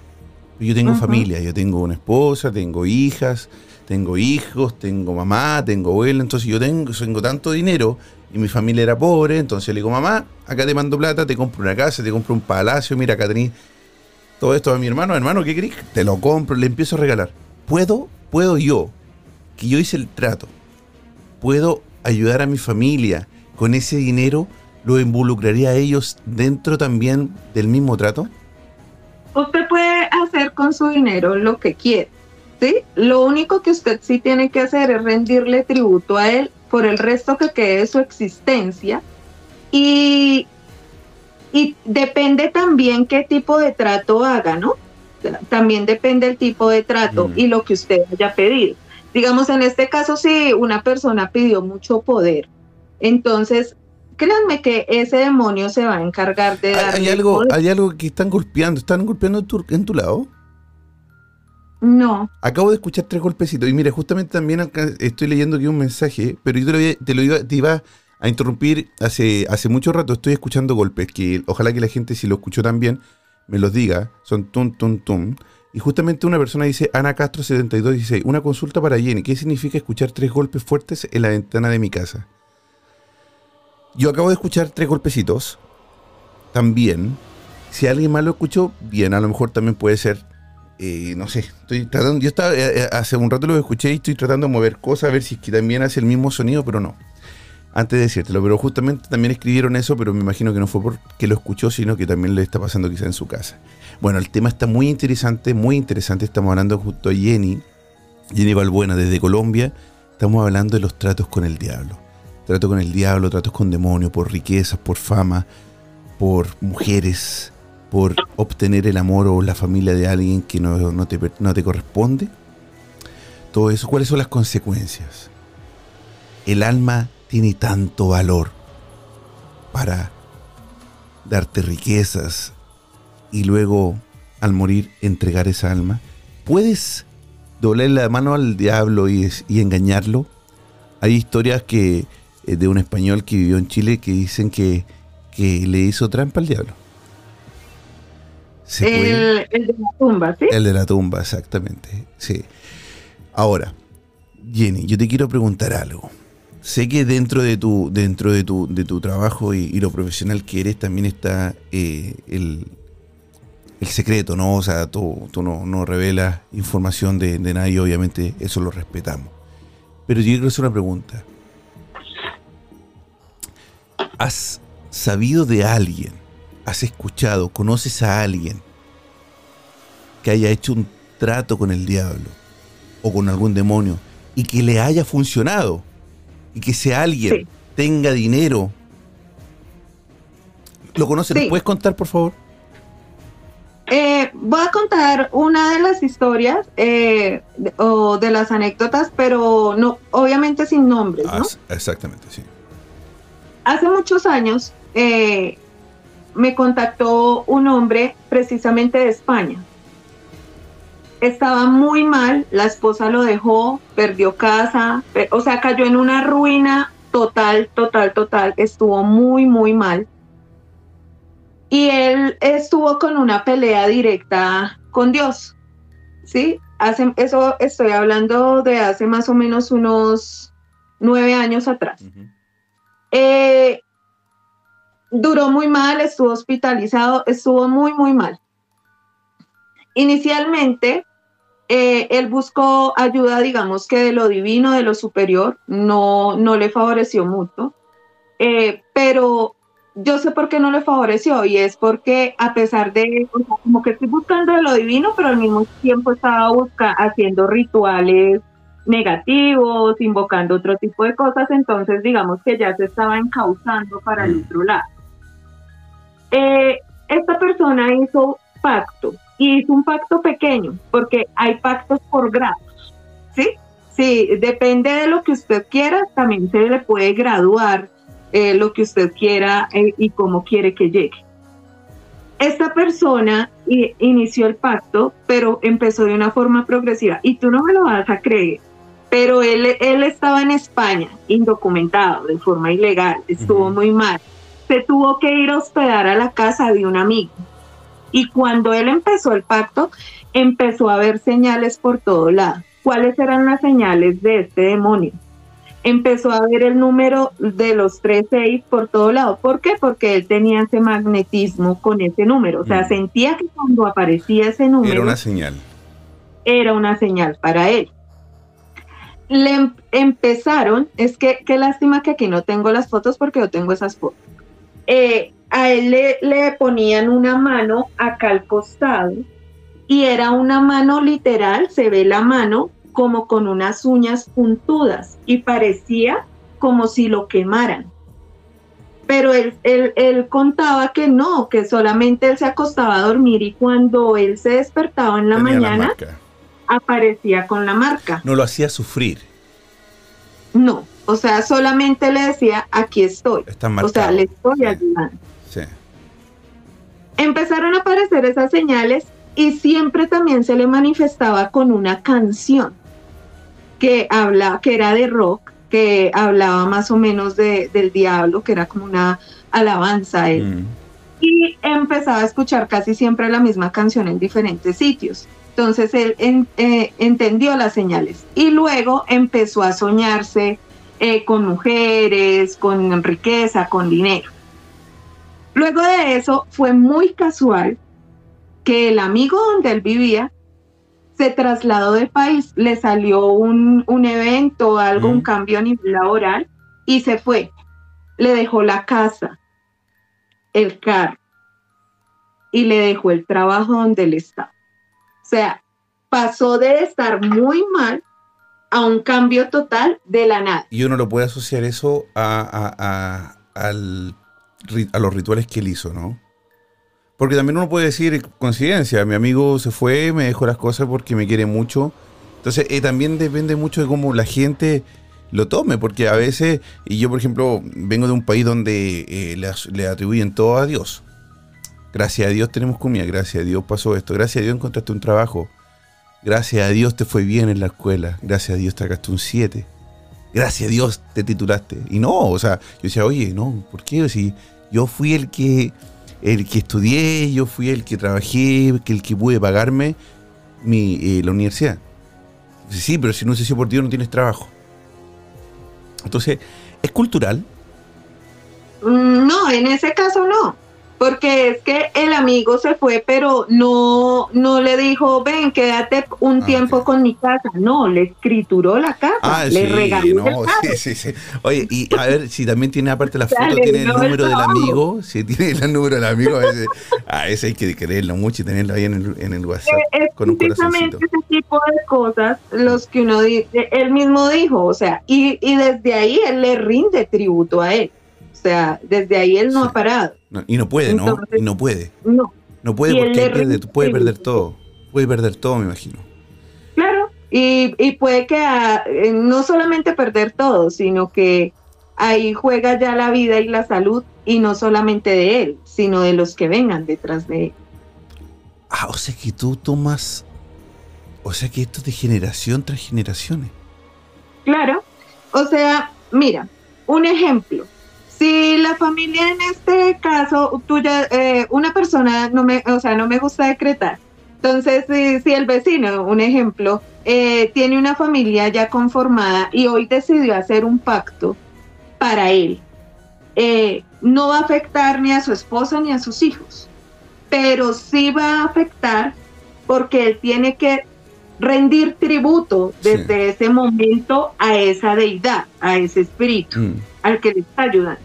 Yo tengo familia, yo tengo una esposa, tengo hijas, tengo hijos, tengo mamá, tengo abuela, entonces yo tengo, tengo tanto dinero y mi familia era pobre, entonces le digo, mamá, acá te mando plata, te compro una casa, te compro un palacio, mira, acá tenés todo esto a mi hermano, hermano, ¿qué querés? Te lo compro, le empiezo a regalar. ¿Puedo? ¿Puedo yo, que yo hice el trato, puedo ayudar a mi familia con ese dinero? ¿Lo involucraría a ellos dentro también del mismo trato? Usted puede hacer con su dinero lo que quiere, ¿sí? Lo único que usted sí tiene que hacer es rendirle tributo a él por el resto que quede de su existencia. Y, y depende también qué tipo de trato haga, ¿no? También depende el tipo de trato mm. y lo que usted haya pedido. Digamos, en este caso, si una persona pidió mucho poder, entonces créanme que ese demonio se va a encargar de dar. Hay algo, hay algo que están golpeando, están golpeando en tu lado. No. Acabo de escuchar tres golpecitos. Y mira, justamente también estoy leyendo aquí un mensaje, pero yo te lo, iba, te iba a interrumpir hace, hace mucho rato. Estoy escuchando golpes que ojalá que la gente, si lo escuchó también, me los diga. Son tum, tum, tum. Y justamente una persona dice, Ana Castro 7216, una consulta para Jenny. ¿Qué significa escuchar tres golpes fuertes en la ventana de mi casa? Yo acabo de escuchar tres golpecitos. También. Si alguien más lo escuchó, bien, a lo mejor también puede ser eh, no sé, estoy tratando, yo estaba, eh, eh, hace un rato lo escuché y estoy tratando de mover cosas a ver si también hace el mismo sonido, pero no. Antes de decírtelo, pero justamente también escribieron eso, pero me imagino que no fue porque lo escuchó, sino que también le está pasando quizá en su casa. Bueno, el tema está muy interesante, muy interesante. Estamos hablando justo a Jenny, Jenny Balbuena desde Colombia. Estamos hablando de los tratos con el diablo. Trato con el diablo, tratos con demonios, por riquezas, por fama, por mujeres, por obtener el amor o la familia de alguien que no, te, no te corresponde. Todo eso, ¿cuáles son las consecuencias? El alma tiene tanto valor para darte riquezas y luego al morir entregar esa alma. ¿Puedes doblar la mano al diablo y, engañarlo? Hay historias que eh, de un español que vivió en Chile que dicen que, que le hizo trampa al diablo el, de la tumba, ¿sí? El de la tumba, exactamente. Sí. Ahora, Jenny, yo te quiero preguntar algo. Sé que dentro de tu, dentro de tu, de tu trabajo y, lo profesional que eres también está eh, el, secreto, ¿no? O sea, tú, tú no, no, revelas información de, de nadie, obviamente eso lo respetamos. Pero yo quiero hacer una pregunta. ¿Has sabido de alguien has escuchado, conoces a alguien que haya hecho un trato con el diablo o con algún demonio y que le haya funcionado y que ese alguien tenga dinero ¿Lo conoces? Sí. puedes contar, por favor? Eh, voy a contar una de las historias eh, de- o de las anécdotas, pero no, obviamente sin nombres, Ah, ¿no? s- exactamente, sí. Hace muchos años eh, me contactó un hombre precisamente de España. Estaba muy mal, la esposa lo dejó, perdió casa, o sea, cayó en una ruina total, total, total, estuvo muy, muy mal. Y él estuvo con una pelea directa con Dios, ¿sí? Hace, eso estoy hablando de hace más o menos unos nueve años atrás. Eh, duró muy mal, estuvo hospitalizado, estuvo muy, muy mal. Inicialmente, eh, él buscó ayuda, digamos que de lo divino, de lo superior, no, no le favoreció mucho, Eh, pero yo sé por qué no le favoreció y es porque a pesar de, o sea, como que estoy buscando de lo divino, pero al mismo tiempo estaba busca haciendo rituales negativos, invocando otro tipo de cosas, entonces digamos que ya se estaba encauzando para el Mm. otro lado. Eh, esta persona hizo pacto y hizo un pacto pequeño, porque hay pactos por grados, ¿sí? Sí, depende de lo que usted quiera, también se le puede graduar eh, lo que usted quiera eh, y cómo quiere que llegue. Esta persona inició el pacto, pero empezó de una forma progresiva. Y tú no me lo vas a creer, pero él, él estaba en España, indocumentado, de forma ilegal, estuvo muy mal. Se tuvo que ir a hospedar a la casa de un amigo. Y cuando él empezó el pacto, empezó a ver señales por todo lado. ¿Cuáles eran las señales de este demonio? Empezó a ver el número de los 3-6 por todo lado. ¿Por qué? Porque él tenía ese magnetismo con ese número. O sea, Mm. sentía que cuando aparecía ese número Era una señal. era una señal para él. Le em- empezaron, es que qué lástima que aquí no tengo las fotos porque yo tengo esas fotos. Eh, a él le, le ponían una mano acá al costado y era una mano literal, se ve la mano como con unas uñas puntudas y parecía como si lo quemaran. Pero él, él, él contaba que no, que solamente él se acostaba a dormir y cuando él se despertaba en la Tenía mañana aparecía con la marca. No lo hacía sufrir. No, o sea, solamente le decía, aquí estoy. O sea, le estoy Sí. ayudando. Sí. Empezaron a aparecer esas señales y siempre también se le manifestaba con una canción que habla, que era de rock, que hablaba más o menos de, del diablo, que era como una alabanza a él. Mm. y empezaba a escuchar casi siempre la misma canción en diferentes sitios. Entonces él en- eh, entendió las señales y luego empezó a soñarse eh, con mujeres, con riqueza, con dinero. Luego de eso fue muy casual que el amigo donde él vivía se trasladó de país, le salió un, un evento, algo, un Mm. cambio a nivel laboral y se fue. Le dejó la casa, el carro y le dejó el trabajo donde él estaba. O sea, pasó de estar muy mal a un cambio total de la nada. Y uno lo puede asociar eso a, a- los rituales que él hizo, ¿no? Porque también uno puede decir, coincidencia, mi amigo se fue, me dejó las cosas porque me quiere mucho. Entonces, eh, también depende mucho de cómo la gente lo tome, porque a veces, y yo por ejemplo, vengo de un país donde eh, le, le atribuyen todo a Dios. Gracias a Dios tenemos comida, gracias a Dios pasó esto, gracias a Dios encontraste un trabajo, gracias a Dios te fue bien en la escuela, gracias a Dios sacaste un 7 gracias a Dios te titulaste. Y no, o sea, yo decía, oye, no, ¿por qué? Si yo fui el que, el que estudié, yo fui el que trabajé, el que pude pagarme mi, eh, la universidad. Sí, pero si no se sido por Dios no tienes trabajo. Entonces, es cultural. Mm, No, en ese caso no, porque es que el amigo se fue, pero no, no le dijo, ven, quédate un Ah, tiempo con mi casa. No, le escrituró la casa, Ah, le sí, regaló no, sí, sí, sí. Oye, y a ver, si también tiene aparte la foto, tiene el número del amigo, si tiene el número del amigo, a veces, a veces hay que creerlo mucho y tenerlo ahí en el, en el WhatsApp Es con un precisamente ese tipo de cosas los que uno dice, él mismo dijo, o sea, y, y desde ahí él le rinde tributo a él. Sea, desde ahí él no Sí. ha parado. No, y no puede, ¿no? Entonces- Y no puede. No, No puede porque pierde- puede perder todo. Puede perder todo, me imagino. claro. Y, y puede que ah, eh, no solamente perder todo, sino que ahí juega ya la vida y la salud, y no solamente de él, sino de los que vengan detrás de él. Ah, o sea que tú tomas. O sea que esto es de generación tras generaciones. Claro. O sea, mira, un ejemplo. Si la familia en este caso, tuya, eh, una persona, no me, o sea, no me gusta decretar. Entonces, si, si el vecino, un ejemplo, eh, tiene una familia ya conformada y hoy decidió hacer un pacto para él, eh, no va a afectar ni a su esposa ni a sus hijos, pero sí va a afectar porque él tiene que rendir tributo Sí. desde ese momento a esa deidad, a ese espíritu Mm. Al que le está ayudando.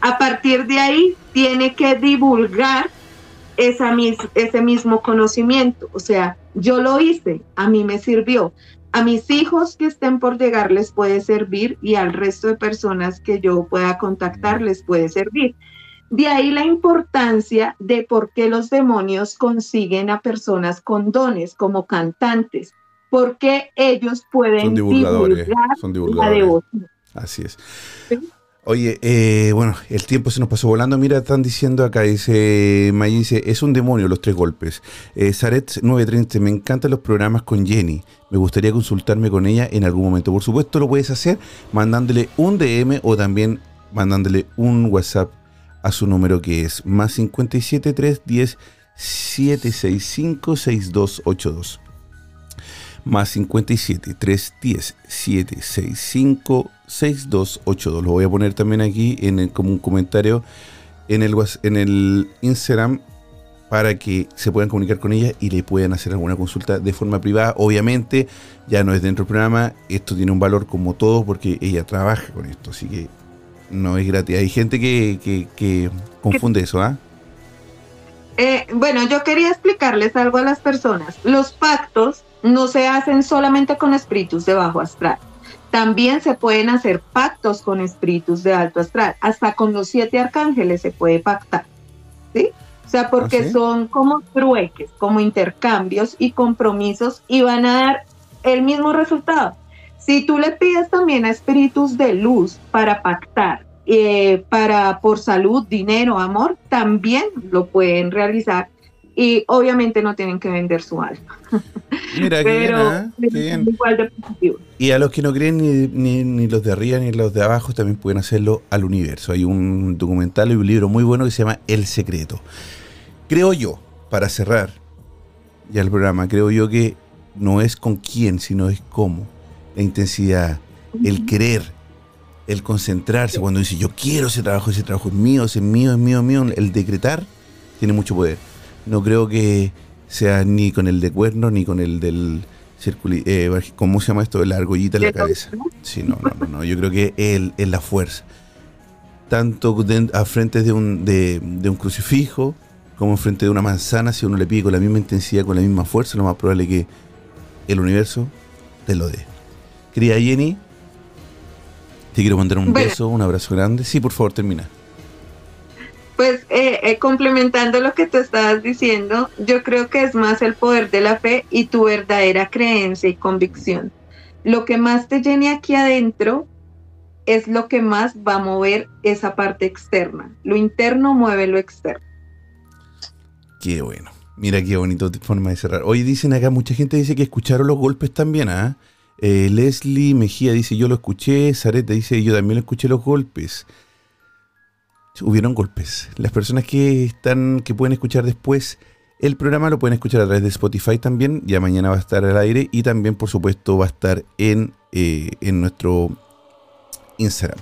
A partir de ahí tiene que divulgar esa mis- ese mismo conocimiento. O sea, yo lo hice, a mí me sirvió. A mis hijos que estén por llegar les puede servir y al resto de personas que yo pueda contactar les puede servir. De ahí la importancia de por qué los demonios consiguen a personas con dones como cantantes, porque ellos pueden Son divulgadores. divulgar Son la devoción. Así es. Sí. Oye, eh, bueno, el tiempo se nos pasó volando. Mira, están diciendo acá, dice May, dice, es un demonio los tres golpes. Eh, Zaret 930, me encantan los programas con Jenny. Me gustaría consultarme con ella en algún momento. Por supuesto, lo puedes hacer mandándole un DM o también mandándole un WhatsApp a su número que es más 57 310 765 6282 más 57 310 765 6282. Lo voy a poner también aquí en el- como un comentario en el, en el Instagram para que se puedan comunicar con ella y le puedan hacer alguna consulta de forma privada. Obviamente, ya no es dentro del programa, esto tiene un valor como todo porque ella trabaja con esto, así que no es gratis. Hay gente que, que- que confunde eso, ¿ah? Eh, bueno, yo quería explicarles algo a las personas. Los pactos no se hacen solamente con espíritus de bajo astral. También se pueden hacer pactos con espíritus de alto astral. Hasta con los siete arcángeles se puede pactar. ¿Sí? O sea, porque ¿Ah, sí? son como trueques, como intercambios y compromisos y van a dar el mismo resultado. Si tú le pides también a espíritus de luz para pactar, eh, para por salud, dinero, amor, también lo pueden realizar y obviamente no tienen que vender su alma, Mira, qué bien, pero. Qué bien. igual de positivo. Y a los que no creen ni, ni- ni los de arriba ni los de abajo también pueden hacerlo al universo. Hay un documental y un libro muy bueno que se llama El Secreto. Creo yo, para cerrar ya el programa, creo yo que no es con quién, sino es cómo. La intensidad, el querer, el concentrarse. Cuando dice yo quiero ese trabajo, ese trabajo es mío, ese es mío, es mío, es mío. El decretar tiene mucho poder. No creo que sea ni con el de cuerno ni con el del circuli eh, ¿Cómo se llama esto? La argollita en la cabeza. Sí, no, no, no, no. Yo creo que él es la fuerza. Tanto de- a frente de un, de, de un crucifijo como frente de una manzana, si uno le pide con la misma intensidad, con la misma fuerza, lo más probable es que el universo te lo dé. Querida Jenny, te quiero mandar un Bueno. beso, un abrazo grande. Sí, por favor, termina. Pues eh, eh, complementando lo que tú estabas diciendo, yo creo que es más el poder de la fe y tu verdadera creencia y convicción. Lo que más te llene aquí adentro es lo que más va a mover esa parte externa. Lo interno mueve lo externo. Qué bueno. Mira qué bonito forma de cerrar. Hoy dicen acá, mucha gente dice que escucharon los golpes también, ¿ah? Eh, Leslie Mejía dice, yo lo escuché. Zareta dice, yo también lo escuché los golpes. Hubieron golpes. Las personas que están, que pueden escuchar después el programa lo pueden escuchar a través de Spotify también. Ya mañana va a estar al aire y también, por supuesto, va a estar en, eh, en nuestro Instagram.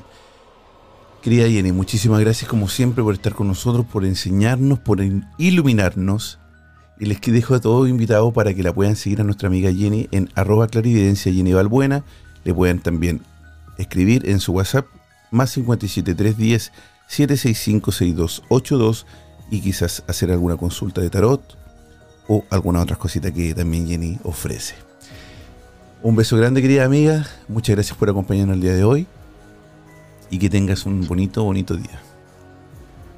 Querida Jenny, muchísimas gracias como siempre por estar con nosotros, por enseñarnos, por in- iluminarnos. Y les dejo a todos invitados para que la puedan seguir a nuestra amiga Jenny en arroba clarividencia Jenny Balbuena. Le pueden también escribir en su WhatsApp más 57310 765 6282 y quizás hacer alguna consulta de tarot o alguna otra cosita que también Jenny ofrece. Un beso grande querida amiga, muchas gracias por acompañarnos el día de hoy y que tengas un bonito, bonito día.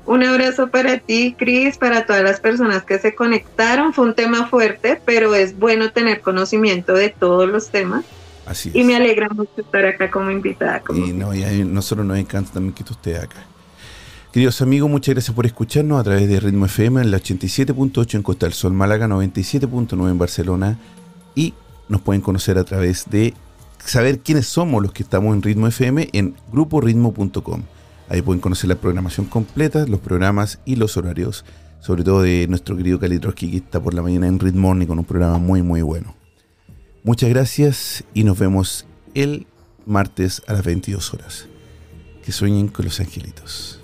Un abrazo para ti, Cris, para todas las personas que se conectaron. Fue un tema fuerte, pero es bueno tener conocimiento de todos los temas. Así Y me alegra mucho estar acá como invitada. y no, y a nosotros nos encanta también que esté acá. Queridos amigos, muchas gracias por escucharnos a través de Ritmo FM en la 87.8 en Costa del Sol, Málaga 97.9 en Barcelona y nos pueden conocer a través de saber quiénes somos los que estamos en Ritmo FM en gruporitmo.com. Ahí pueden conocer la programación completa, los programas y los horarios, sobre todo de nuestro querido Kalitroski que está por la mañana en Ritmo con un programa muy muy bueno. Muchas gracias y nos vemos el martes a las 22 horas. Que sueñen con los angelitos.